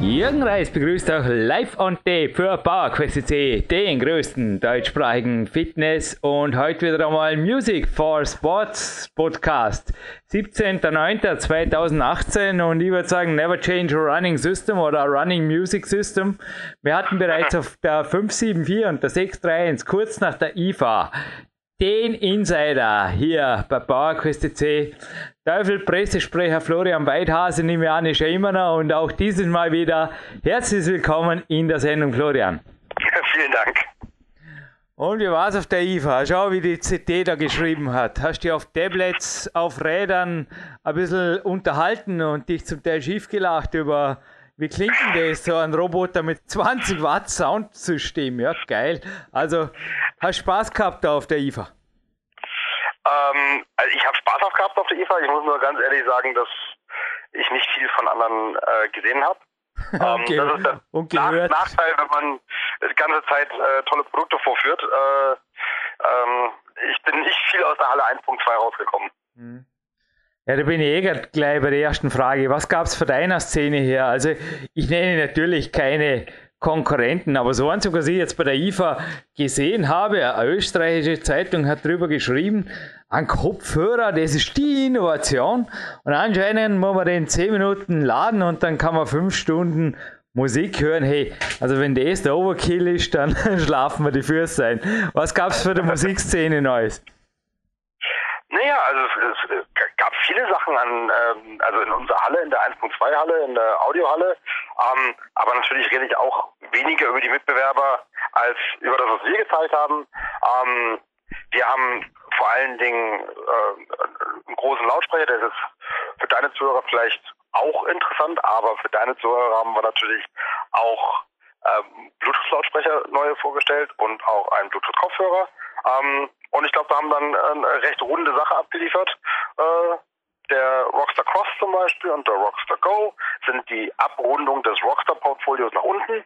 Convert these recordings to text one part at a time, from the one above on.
Jürgen Reis begrüßt auch live on tape für PowerQuest den größten deutschsprachigen Fitness- und heute wieder einmal Music for Sports Podcast. 17.09.2018 und ich würde sagen Never Change a Running System oder a Running Music System. Wir hatten bereits auf der 574 und der 631 kurz nach der IFA den Insider hier bei PowerQuest Teufel Pressesprecher Florian Weidhase nehme ich an, ist ja immer noch und auch dieses Mal wieder herzlich willkommen in der Sendung Florian. Ja, vielen Dank. Und wie war es auf der IFA? Schau, wie die CT da geschrieben hat. Hast du auf Tablets, auf Rädern ein bisschen unterhalten und dich zum Teil schief gelacht über, wie klingt denn das, so ein Roboter mit 20 Watt Soundsystem? Ja, geil. Also, hast Spaß gehabt da auf der IFA? Ähm, also ich habe Spaß auf gehabt auf der IFA. Ich muss nur ganz ehrlich sagen, dass ich nicht viel von anderen äh, gesehen habe. Ähm, okay. Das ist der Nach Nachteil, wenn man die ganze Zeit äh, tolle Produkte vorführt. Äh, ähm, ich bin nicht viel aus der Halle 1.2 rausgekommen. Mhm. Ja, da bin ich eh gleich bei der ersten Frage. Was gab es von deiner Szene her? Also ich nenne natürlich keine Konkurrenten. Aber so eins, was ich jetzt bei der IFA gesehen habe, eine österreichische Zeitung hat darüber geschrieben, ein Kopfhörer, das ist die Innovation. Und anscheinend muss man den 10 Minuten laden und dann kann man 5 Stunden Musik hören. Hey, also wenn das der Overkill ist, dann schlafen wir die Füße ein. Was gab es für die Musikszene Neues? Naja, also es, es, gab viele Sachen an, ähm, also in unserer Halle, in der 1.2 Halle, in der Audiohalle. Ähm, aber natürlich rede ich auch weniger über die Mitbewerber als über das, was wir gezeigt haben. Ähm, wir haben vor allen Dingen äh, einen großen Lautsprecher, der ist für deine Zuhörer vielleicht auch interessant, aber für deine Zuhörer haben wir natürlich auch ähm, Bluetooth-Lautsprecher neue vorgestellt und auch einen Bluetooth-Kopfhörer. Ähm, und ich glaube, wir haben dann eine recht runde Sache abgeliefert. Äh, der Rockstar Cross zum Beispiel und der Rockstar Go sind die Abrundung des Rockstar-Portfolios nach unten.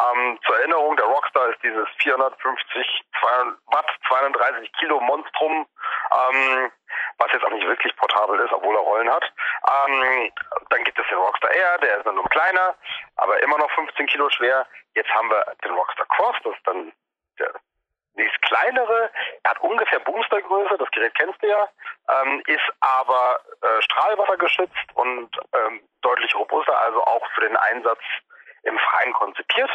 Ähm, zur Erinnerung, der Rockstar ist dieses 450 Watt, 32 Kilo Monstrum, ähm, was jetzt auch nicht wirklich portabel ist, obwohl er Rollen hat. Ähm, dann gibt es den Rockstar Air, der ist dann nur kleiner, aber immer noch 15 Kilo schwer. Jetzt haben wir den Rockstar Cross, das ist dann der nächst kleinere. Er hat ungefähr Boostergröße, das Gerät kennst du ja, ähm, ist aber äh, strahlwassergeschützt und ähm, deutlich robuster, also auch für den Einsatz im Freien konzipiert.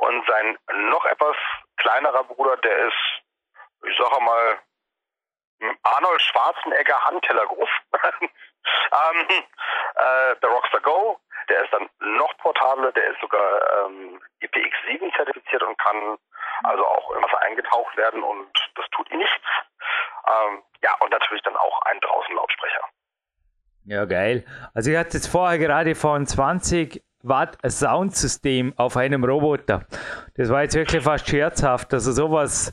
Und sein noch etwas kleinerer Bruder, der ist, ich sage mal, Arnold Schwarzenegger Handteller groß. ähm, äh, der Rockstar Go, der ist dann noch portabler, der ist sogar ähm, IPX7 zertifiziert und kann also auch in Wasser eingetaucht werden und das tut ihm nichts. Ähm, ja, und natürlich dann auch ein draußen Lautsprecher. Ja, geil. Also ich hatte jetzt vorher gerade von 20 Watt Soundsystem auf einem Roboter. Das war jetzt wirklich fast scherzhaft. Also sowas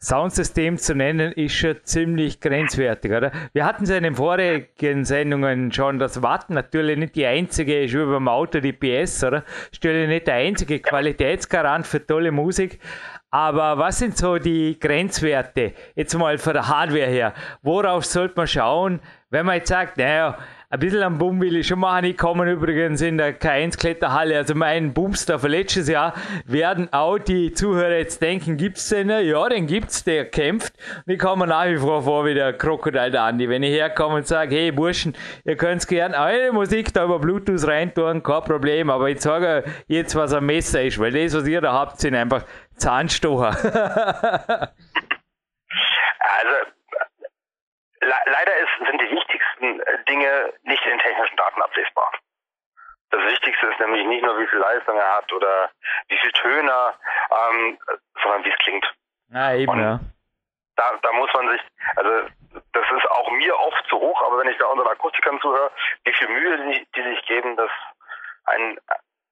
Soundsystem zu nennen, ist schon ziemlich grenzwertig, oder? Wir hatten es in den vorigen Sendungen schon, dass Watt natürlich nicht die einzige ist, wie beim Auto die PS, oder? Stelle nicht der einzige Qualitätsgarant für tolle Musik. Aber was sind so die Grenzwerte, jetzt mal von der Hardware her? Worauf sollte man schauen, wenn man jetzt sagt, naja, ein bisschen am Boom will ich schon machen. Ich komme übrigens in der K1-Kletterhalle, also mein Boomster von letztes Jahr, werden auch die Zuhörer jetzt denken, gibt's den? Ja, den gibt's, der kämpft. Und ich komme nach wie vor vor wie der Krokodil der Andi. Wenn ich herkomme und sage, hey Burschen, ihr könnt's gern eure Musik da über Bluetooth reintun, kein Problem, aber ich sage jetzt, was ein Messer ist, weil das, was ihr da habt, sind einfach Zahnstocher. also, le leider ist, sind die wichtigsten äh, Dinge nicht in technischen Daten ablesbar. Das Wichtigste ist nämlich nicht nur, wie viel Leistung er hat oder wie viel Töne, ähm, sondern wie es klingt. Ja, eben, Und ja. Da, da muss man sich, also das ist auch mir oft zu hoch, aber wenn ich da unseren Akustikern zuhöre, wie viel Mühe die, die sich geben, dass ein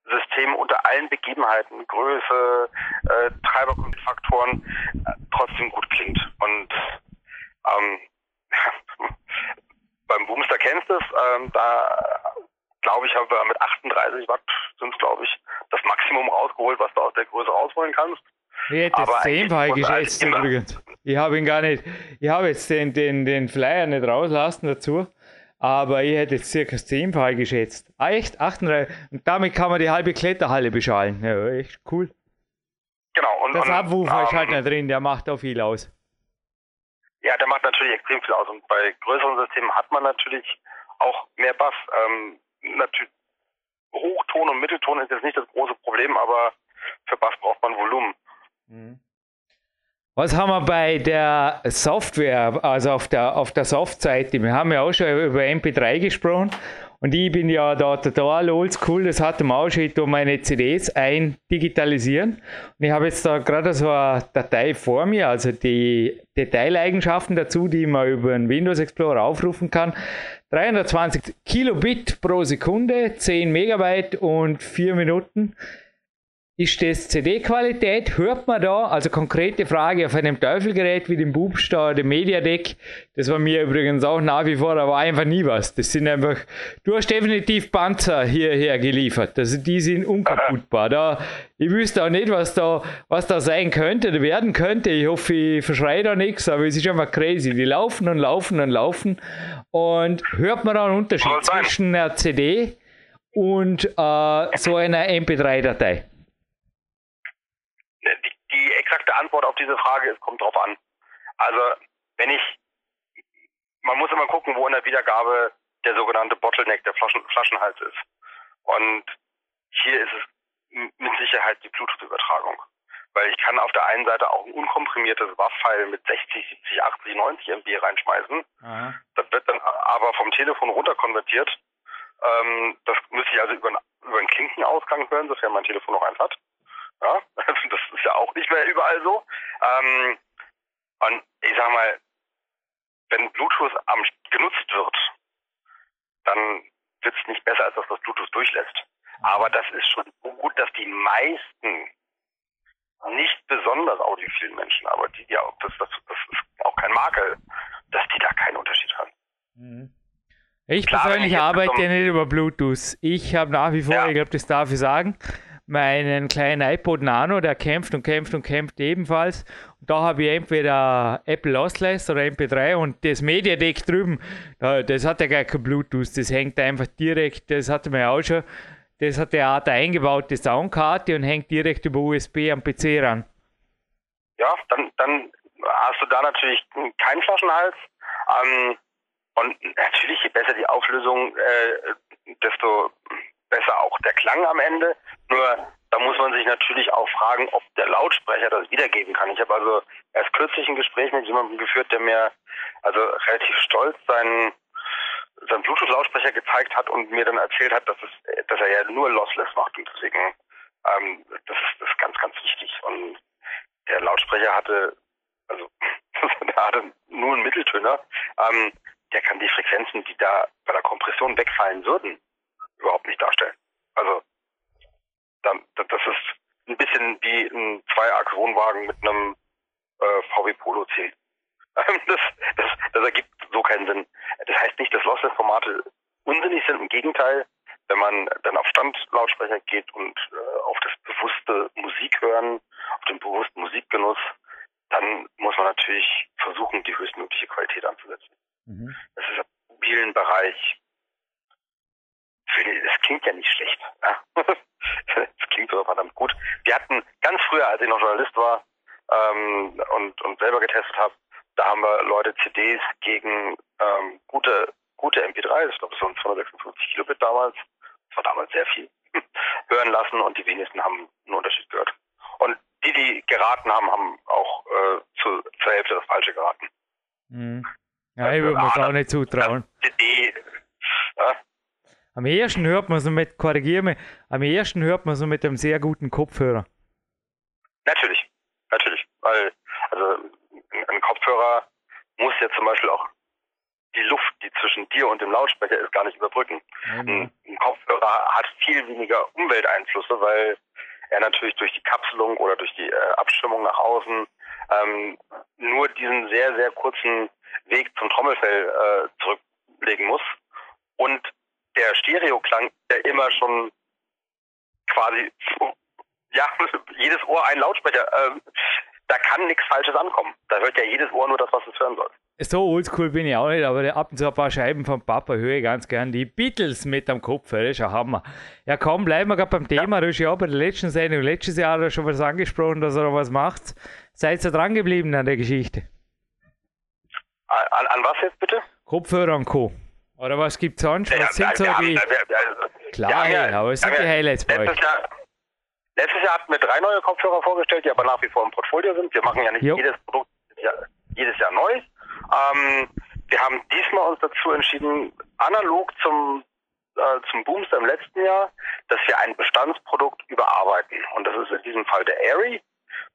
System unter allen Begebenheiten, Größe, äh, Treiberfaktoren äh, trotzdem gut klingt. Und ähm, kennst es, ähm, da glaube ich, haben wir mit 38 Watt sind es, glaube ich, das Maximum rausgeholt, was du aus der Größe rausholen kannst. Ich hätte Aber geschätzt immer- übrigens. Ich habe ihn gar nicht, ich habe jetzt den, den, den Flyer nicht rauslassen dazu, aber ich hätte jetzt circa das zehnfach geschätzt. Ah, echt? 38. Und damit kann man die halbe Kletterhalle beschallen. Ja, echt cool. Genau. Und, Das und, Abwurfer ist ähm, halt nicht drin, der macht auch viel aus. Ja, der macht natürlich extrem viel aus. Und bei größeren Systemen hat man natürlich auch mehr Bass. Ähm, natürlich Hochton und Mittelton ist jetzt nicht das große Problem, aber für Bass braucht man Volumen. Was haben wir bei der Software, also auf der, auf der Soft-Seite? Wir haben ja auch schon über MP3 gesprochen und ich bin ja da total oldschool, das man auch schon, da meine CDs eindigitalisieren. Und ich habe jetzt da gerade so eine Datei vor mir, also die Detaileigenschaften dazu, die man über den Windows Explorer aufrufen kann. 320 Kilobit pro Sekunde, 10 Megabyte und 4 Minuten. Ist das CD-Qualität? Hört man da, also konkrete Frage auf einem Teufelgerät wie dem Bubstar, dem Mediadeck, das war mir übrigens auch nach wie vor, aber einfach nie was. Das sind einfach, du hast definitiv Panzer hierher geliefert. Also die sind unkaputtbar. Da, ich wüsste auch nicht, was da, was da sein könnte oder werden könnte. Ich hoffe, ich verschreie da nichts, aber es ist einfach crazy. Die laufen und laufen und laufen. Und hört man da einen Unterschied zwischen einer CD und äh, so einer MP3-Datei? Die, die auf diese Frage ist, kommt drauf an. Also, wenn ich, man muss immer gucken, wo in der Wiedergabe der sogenannte Bottleneck, der Flaschen, Flaschenhals ist. Und hier ist es mit Sicherheit die Bluetooth-Übertragung. Weil ich kann auf der einen Seite auch ein unkomprimiertes WAV-File mit 60, 70, 80, 90 MB reinschmeißen. Das wird dann aber vom Telefon runterkonvertiert. Ähm, das müsste ich also über, einen- über einen Klinkenausgang hören, sofern mein Telefon noch eins hat. Ja, das ist ja auch nicht mehr überall so. Ähm, und ich sag mal, wenn Bluetooth am, genutzt wird, dann wird es nicht besser, als dass das Bluetooth durchlässt. Aber das ist schon so gut, dass die meisten nicht besonders audiophilen Menschen, aber die, auch, das, das, das ist auch kein Makel, dass die da keinen Unterschied haben. Ich Klar, wenn persönlich ich jetzt arbeite ja nicht über Bluetooth. Ich habe nach wie vor, Ja. ich glaube, das darf ich sagen, meinen kleinen iPod Nano, der kämpft und kämpft und kämpft ebenfalls. Und da habe ich entweder Apple Lossless oder MP3 und das Media Deck drüben, da- das hat ja gar kein Bluetooth, das hängt einfach direkt, das hatte man ja auch schon, das hat ja eine eingebaute Soundkarte und hängt direkt über USB am PC ran. Ja, dann, dann hast du da natürlich keinen Flaschenhals. Ähm, und natürlich, je besser die Auflösung, äh, desto besser auch der Klang am Ende. Nur da muss man sich natürlich auch fragen, ob der Lautsprecher das wiedergeben kann. Ich habe also erst kürzlich ein Gespräch mit jemandem geführt, der mir also relativ stolz seinen, seinen Bluetooth-Lautsprecher gezeigt hat und mir dann erzählt hat, dass, es, dass er ja nur lossless macht. Und deswegen, ähm, das, ist, das ist ganz, ganz wichtig. Und der Lautsprecher hatte, also der hatte nur einen Mitteltöner, ähm, der kann die Frequenzen, die da bei der Kompression wegfallen würden, überhaupt nicht darstellen. Also dann, das ist ein bisschen wie ein Zweiachs-Wohnwagen mit einem äh, VW Polo C. Das, das, das ergibt so keinen Sinn. Das heißt nicht, dass Lossless-Formate unsinnig sind. Im Gegenteil, wenn man dann auf Standlautsprecher geht und äh, auf das bewusste Musik hören, auf den bewussten Musikgenuss, dann muss man natürlich versuchen, die höchstmögliche Qualität anzusetzen. Das ist im mobilen Bereich, finde das klingt ja nicht schlecht. Das klingt sogar verdammt gut. Wir hatten ganz früher, als ich noch Journalist war ähm, und, und selber getestet habe, da haben wir Leute CDs gegen ähm, gute, gute MP3, ich glaube, es waren 256 Kilobit damals, das war damals sehr viel, hören lassen und die wenigsten haben einen Unterschied gehört. Und die, die geraten haben, haben auch äh, zu, zur Hälfte das Falsche geraten. Mhm. Ja, ich würde mir das auch nicht zutrauen. CD, ja, Am ersten hört man so mit, korrigiere mich, am ersten hört man so mit einem sehr guten Kopfhörer. Natürlich, natürlich. Weil, also ein, Kopfhörer muss ja zum Beispiel auch die Luft, die zwischen dir und dem Lautsprecher ist, gar nicht überbrücken. Ein, ein Kopfhörer hat viel weniger Umwelteinflüsse, weil er natürlich durch die Kapselung oder durch die äh, Abstimmung nach außen ähm, nur diesen sehr, sehr kurzen Weg zum Trommelfell äh, zurücklegen muss. Der Stereoklang ja immer schon quasi ja, jedes Ohr ein Lautsprecher. Ähm, da kann nichts Falsches ankommen. Da hört ja jedes Ohr nur das, was es hören soll. So oldschool bin ich auch nicht, aber ab und zu ein paar Scheiben vom Papa höre ich ganz gern. Die Beatles mit am Kopf, das ist ein Hammer. Ja, komm, bleiben wir gerade beim Thema. Ja. Du hast ja auch bei der letzten Sendung letztes Jahr schon was angesprochen, dass er noch was macht. Seid ihr dran geblieben an der Geschichte? An, an was jetzt bitte? Kopfhörer und Co. Oder was gibt es sonst? Was ja, sind so die. Haben, Klar, ja, aber es sind die Highlights bei euch. Jahr, Letztes Jahr hatten wir drei neue Kopfhörer vorgestellt, die aber nach wie vor im Portfolio sind. Wir machen ja nicht jo. jedes Produkt jedes Jahr neu. Ähm, wir haben diesmal uns dazu entschieden, analog zum, äh, zum Boomster im letzten Jahr, dass wir ein Bestandsprodukt überarbeiten. Und das ist in diesem Fall der Airy.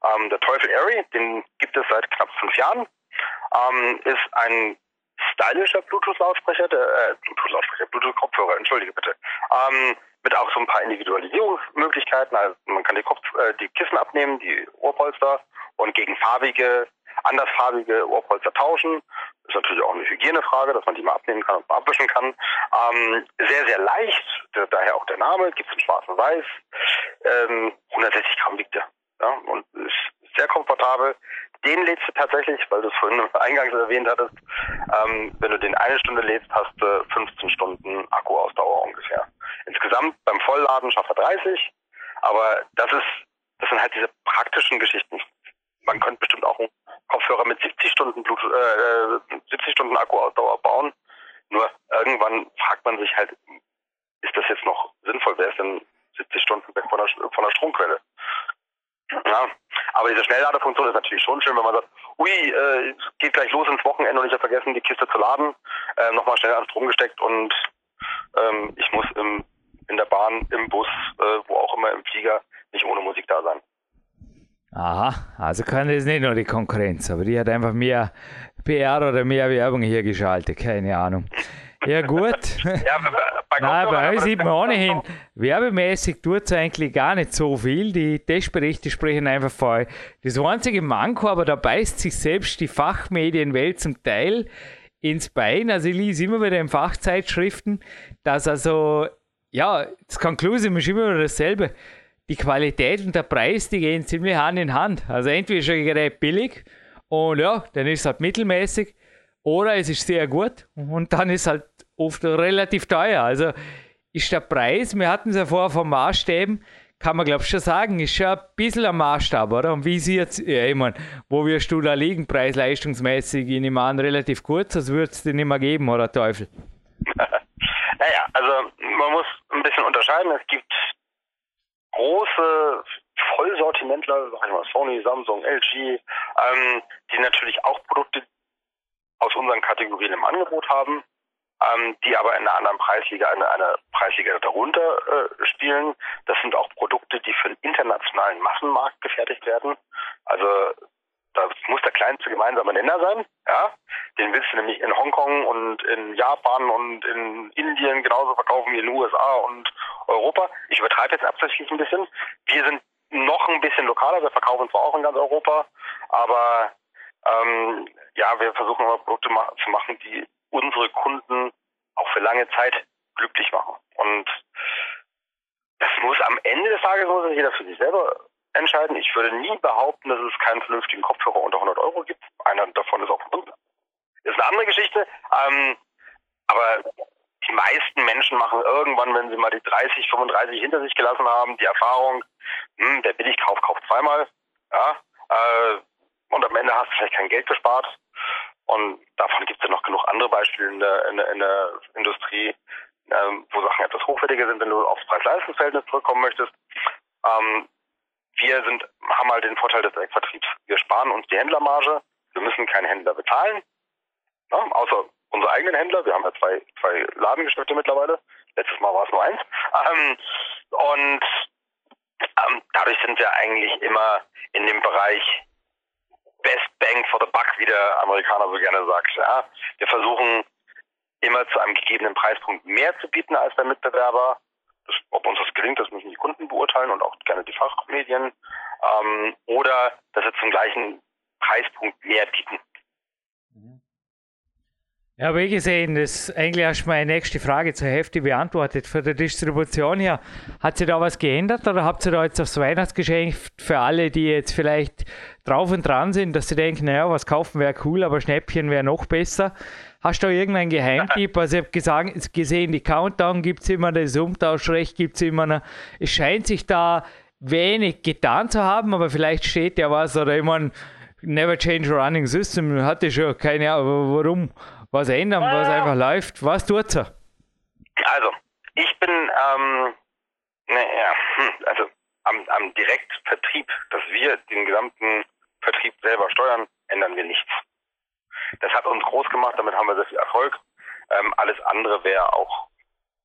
Ähm, der Teufel Airy, den gibt es seit knapp fünf Jahren. Ähm, ist ein stylischer Bluetooth-Lautsprecher, äh, Bluetooth-Lautsprecher, Bluetooth-Kopfhörer, entschuldige bitte. Ähm, mit auch so ein paar Individualisierungsmöglichkeiten. Also man kann die, Kopf, äh, die Kissen abnehmen, die Ohrpolster und gegen farbige, andersfarbige Ohrpolster tauschen. Ist natürlich auch eine Hygienefrage, dass man die mal abnehmen kann und mal abwischen kann. Ähm, sehr, sehr leicht, daher auch der Name, gibt es in schwarz und weiß. Ähm, 160 Gramm wiegt der. Ja, und ist sehr komfortabel. Den lädst du tatsächlich, weil du es vorhin eingangs erwähnt hattest, ähm, wenn du den eine Stunde lädst, hast du 15 Stunden Akkuausdauer ungefähr. Insgesamt beim Vollladen schafft er 30, aber das ist, das sind halt diese praktischen Geschichten. Man könnte bestimmt auch einen Kopfhörer mit 70 Stunden Blut, äh, 70 Stunden Akkuausdauer bauen. Nur irgendwann fragt man sich halt, ist das jetzt noch sinnvoll? Wer ist denn 70 Stunden weg von der, von der Stromquelle? Ja, aber diese Schnellladefunktion ist natürlich schon schön, wenn man sagt, ui, äh, geht gleich los ins Wochenende und ich habe vergessen, die Kiste zu laden, äh, nochmal schnell an Strom gesteckt und ähm, ich muss im, in der Bahn, im Bus, äh, wo auch immer, im Flieger nicht ohne Musik da sein. Aha, also kann das nicht nur die Konkurrenz, aber die hat einfach mehr PR oder mehr Werbung hier geschaltet, keine Ahnung. Ja, gut. ja, bei Nein, bei uns sieht man ohnehin, werbemäßig tut es eigentlich gar nicht so viel. Die Testberichte sprechen einfach vor. Das einzige Manko, aber da beißt sich selbst die Fachmedienwelt zum Teil ins Bein. Also ich lese immer wieder in Fachzeitschriften, dass also, ja, das Conclusion ist immer wieder dasselbe. Die Qualität und der Preis, die gehen ziemlich Hand in Hand. Also entweder ist ein Gerät billig und ja, dann ist es halt mittelmäßig oder es ist sehr gut und dann ist halt oft relativ teuer. Also ist der Preis, wir hatten es ja vorher vom Maßstäben, kann man glaube ich schon sagen, ist schon ein bisschen ein Maßstab, oder? Und wie sie jetzt, ja, ich meine, wo wirst du da liegen, preis-leistungsmäßig? Ich nehme an, relativ kurz, das würde es dir nicht mehr geben, oder Teufel? naja, also man muss ein bisschen unterscheiden. Es gibt große Vollsortimentler, sag ich mal, Sony, Samsung, LG, ähm, die natürlich auch Produkte aus unseren Kategorien im Angebot haben ähm, die aber in einer anderen Preisliga, eine, eine Preisliga darunter äh, spielen. Das sind auch Produkte, die für den internationalen Massenmarkt gefertigt werden. Also da muss der kleinste gemeinsame Nenner sein. Ja? Den willst du nämlich in Hongkong und in Japan und in Indien genauso verkaufen wie in den USA und Europa. Ich übertreibe jetzt absichtlich ein bisschen. Wir sind noch ein bisschen lokaler, wir verkaufen zwar auch in ganz Europa, aber ähm, ja, wir versuchen immer Produkte ma zu machen, die unsere Kunden auch für lange Zeit glücklich machen. Und das muss am Ende des Tages muss jeder für sich selber entscheiden. Ich würde nie behaupten, dass es keinen vernünftigen Kopfhörer unter 100 Euro gibt. Einer davon ist auch von uns. Ist eine andere Geschichte. Ähm, aber die meisten Menschen machen irgendwann, wenn sie mal die 30, 35 hinter sich gelassen haben, die Erfahrung, hm, der Billigkauf kauft zweimal. Ja, äh, und am Ende hast du vielleicht kein Geld gespart. Und davon gibt es ja noch genug andere Beispiele in der, in in der Industrie, ähm, wo Sachen etwas hochwertiger sind, wenn du aufs Preis-Leistungs-Verhältnis zurückkommen möchtest. Ähm, wir sind, haben halt den Vorteil des Direktvertriebs. Wir sparen uns die Händlermarge. Wir müssen keinen Händler bezahlen. Ja, außer unsere eigenen Händler. Wir haben ja zwei, zwei Ladengeschäfte mittlerweile. Letztes Mal war es nur eins. Ähm, und ähm, dadurch sind wir eigentlich immer in dem Bereich der Amerikaner so gerne sagt. Ja. Wir versuchen immer zu einem gegebenen Preispunkt mehr zu bieten als der Mitbewerber. Das, ob uns das gelingt, das müssen die Kunden beurteilen und auch gerne die Fachmedien. Ähm, oder dass wir zum gleichen Preispunkt mehr bieten. Ja, wie gesehen, das eigentlich hast du meine nächste Frage zur Hälfte beantwortet. Für die Distribution her, hat sich da was geändert oder habt ihr da jetzt das Weihnachtsgeschenk für alle, die jetzt vielleicht drauf und dran sind, dass sie denken, naja, was kaufen wäre cool, aber Schnäppchen wäre noch besser? Hast du da irgendeinen Geheimtipp? Also ich habe gesehen, die Countdown gibt es immer, das Umtauschrecht gibt es immer. Noch. Es scheint sich da wenig getan zu haben, aber vielleicht steht ja was oder ich meine, Never Change Running System hatte schon keine Ahnung, warum was ändern, was einfach läuft. Was tut er? Also, ich bin, ähm, naja, hm, also am, am Direktvertrieb, dass wir den gesamten Vertrieb selber steuern, ändern wir nichts. Das hat uns groß gemacht, damit haben wir sehr viel Erfolg. Ähm, alles andere wäre auch,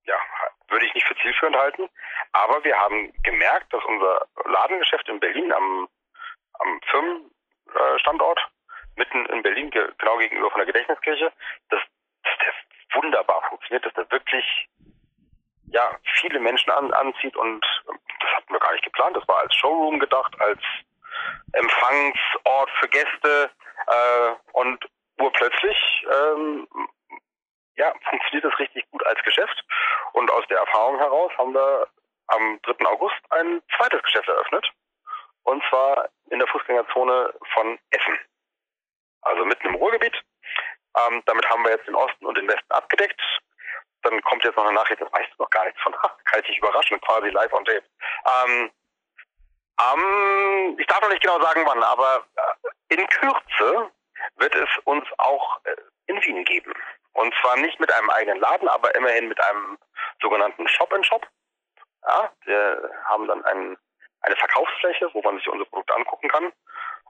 ja, würde ich nicht für zielführend halten. Aber wir haben gemerkt, dass unser Ladengeschäft in Berlin am, am Firmenstandort mitten in Berlin, genau gegenüber von der Gedächtniskirche, dass, dass der wunderbar funktioniert, dass der wirklich ja, viele Menschen an, anzieht und das hatten wir gar nicht geplant. Das war als Showroom gedacht, als Empfangsort für Gäste äh, und urplötzlich ähm, ja, funktioniert das richtig gut als Geschäft. Und aus der Erfahrung heraus haben wir am 3. August ein zweites Geschäft eröffnet. Und zwar in der Fußgängerzone von Essen also mitten im Ruhrgebiet. Ähm, damit haben wir jetzt den Osten und den Westen abgedeckt. Dann kommt jetzt noch eine Nachricht, das weißt du noch gar nichts von. Kann ich dich überraschen, quasi live on tape. Ähm, ähm, ich darf noch nicht genau sagen, wann, aber äh, in Kürze wird es uns auch äh, in Wien geben. Und zwar nicht mit einem eigenen Laden, aber immerhin mit einem sogenannten Shop-in-Shop. -Shop. Ja, wir haben dann ein, eine Verkaufsfläche, wo man sich unsere Produkte angucken kann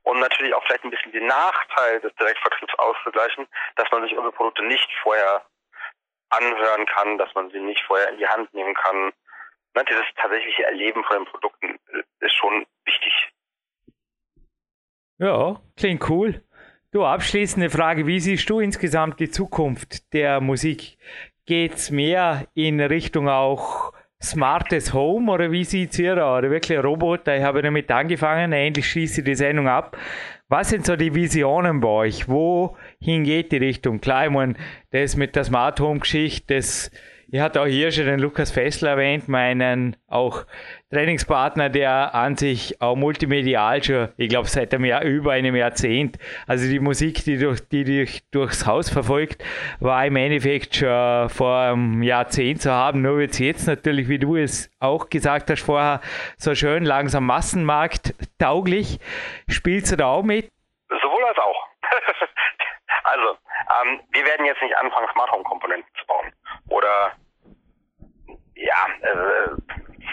und natürlich auch vielleicht ein bisschen den Nachteil des Direktvertriebs auszugleichen, dass man sich unsere Produkte nicht vorher anhören kann, dass man sie nicht vorher in die Hand nehmen kann. Ne, dieses tatsächliche Erleben von den Produkten ist schon wichtig. Ja, klingt cool. Du, abschließende Frage, wie siehst du insgesamt die Zukunft der Musik? Geht es mehr in Richtung auch smartes Home oder wie sieht es hier aus? Wirklich Roboter? Ich habe damit angefangen, endlich schließe ich die Sendung ab. Was sind so die Visionen bei euch? Wohin geht die Richtung? Klar, ich meine, das mit der Smart Home Geschichte, das ich hatte auch hier schon den Lukas Fessler erwähnt, meinen auch Trainingspartner, der an sich auch multimedial schon, ich glaube, seit einem Jahr, über einem Jahrzehnt, also die Musik, die, durch, die dich durchs Haus verfolgt, war im Endeffekt schon vor einem Jahrzehnt zu haben. Nur wird es jetzt natürlich, wie du es auch gesagt hast vorher, so schön langsam Massenmarkt tauglich. Spielst du da auch mit? Sowohl als auch. also, ähm, wir werden jetzt nicht anfangen, Smart Home Komponenten zu bauen oder ja, äh,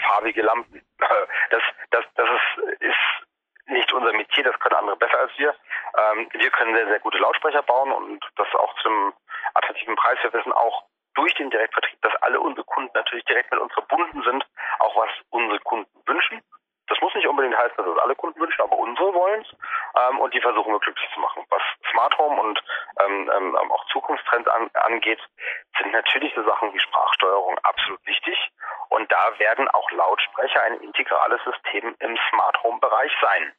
farbige Lampen. Das, das, das ist, ist nicht unser Metier, das können andere besser als wir. Ähm, wir können sehr, sehr gute Lautsprecher bauen und das auch zum attraktiven Preis. Wir wissen auch durch den Direktvertrieb, dass alle unsere Kunden natürlich direkt mit uns verbunden sind, auch was unsere Kunden wünschen. Das muss nicht unbedingt heißen, dass es alle Kunden wünschen, aber unsere wollen es ähm, und die versuchen wir glücklich zu machen. Was Smart Home und ähm, ähm, auch Zukunftstrends an, angeht, natürlich so Sachen wie Sprachsteuerung absolut wichtig und da werden auch Lautsprecher ein integrales System im Smart Home Bereich sein.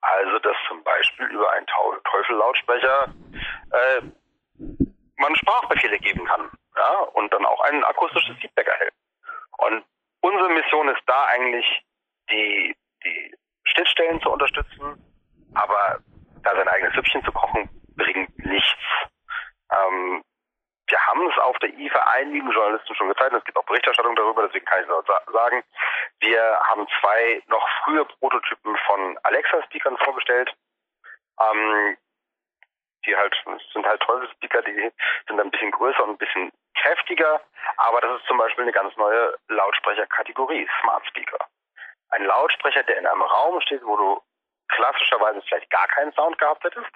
Also dass zum Beispiel über einen Teufel-Lautsprecher äh, man Sprachbefehle geben kann ja, und dann auch ein akustisches Feedback erhält. Und unsere Mission ist da eigentlich die, die Schnittstellen zu unterstützen, aber da sein eigenes Süppchen zu kochen, bringt nichts. Ähm, haben es auf der IFA einigen Journalisten schon gezeigt, es gibt auch Berichterstattung darüber, deswegen kann ich es sagen. Wir haben zwei noch frühe Prototypen von Alexa-Speakern vorgestellt. Ähm, die halt sind halt tolle Speaker, die sind ein bisschen größer und ein bisschen kräftiger, aber das ist zum Beispiel eine ganz neue Lautsprecherkategorie, Smart Speaker ein Lautsprecher, der in einem Raum steht, wo du klassischerweise vielleicht gar keinen Sound gehabt hättest.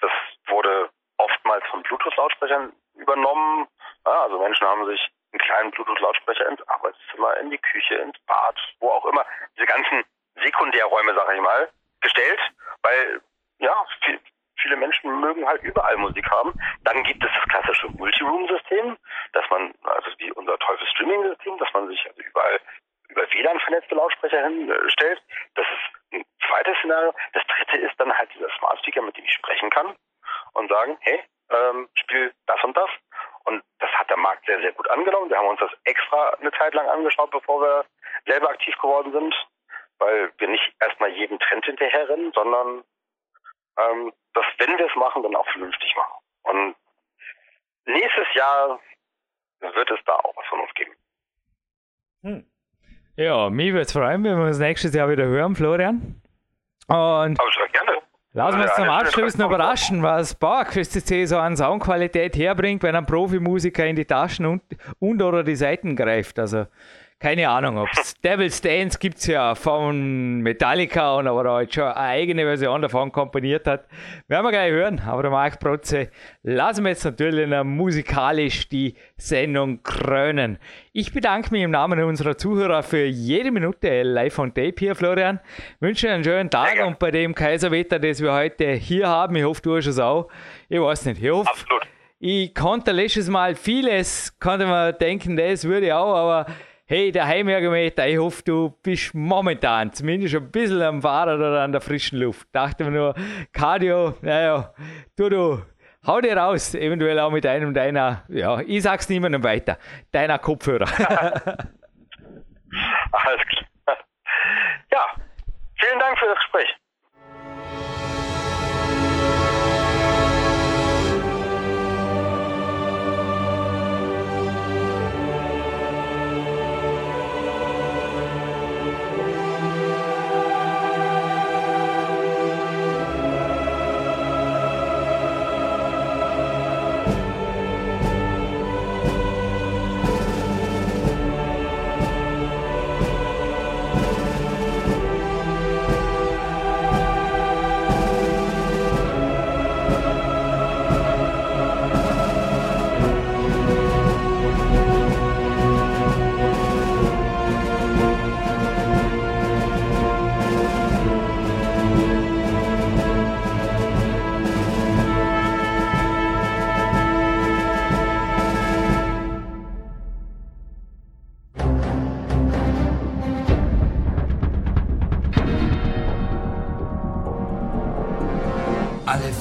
Das wurde oftmals von Bluetooth-Lautsprechern übernommen. Also Menschen haben sich einen kleinen Bluetooth-Lautsprecher ins Arbeitszimmer, in die Küche, ins Bad, wo auch immer, diese ganzen Sekundärräume, sag ich mal, gestellt, weil ja, viel, viele Menschen mögen halt überall Musik haben. Dann gibt es das klassische Multiroom-System, dass man, also wie unser Teufel-Streaming-System, dass man sich also überall über WLAN vernetzte Lautsprecher hinstellt. Das ist ein zweites Szenario. Das dritte ist dann halt dieser Smart Speaker, mit dem ich sprechen kann und sagen, hey, ähm, spiel das und das angenommen. Wir haben uns das extra eine Zeit lang angeschaut, bevor wir selber aktiv geworden sind, weil wir nicht erstmal jedem Trend hinterherrennen, sondern ähm, dass, wenn wir es machen, dann auch vernünftig machen. Und nächstes Jahr wird es da auch was von uns geben. Hm. Ja, mich würde es freuen, wenn wir uns nächstes Jahr wieder hören, Florian. Und Aber. Lassen wir uns zum Abschluss noch überraschen, was Bauerquest CC so an Soundqualität herbringt, wenn ein Profimusiker in die Taschen und, und oder die Seiten greift. Also keine Ahnung, ob es Devil's Dance gibt es ja von Metallica und aber halt schon eine eigene Version davon komponiert hat. Werden wir gleich hören, aber der Marc Protze lassen wir jetzt natürlich musikalisch die Sendung krönen. Ich bedanke mich im Namen unserer Zuhörer für jede Minute live on tape hier, Florian. Wünsche einen schönen Tag gerne. und bei dem Kaiserwetter, das wir heute hier haben, ich hoffe, du hast es auch. Ich weiß nicht, ich hoffe, Absolut. ich konnte letztes Mal vieles, konnte man denken, das würde ich auch, aber hey, der Heimergometer, ich hoffe, du bist momentan zumindest ein bisschen am Fahrrad oder an der frischen Luft. Dachte mir nur, Cardio, naja, du, du, hau dir raus, eventuell auch mit einem deiner, ja, ich sag's niemandem weiter, deiner Kopfhörer. Alles klar. Ja, vielen Dank für das Gespräch.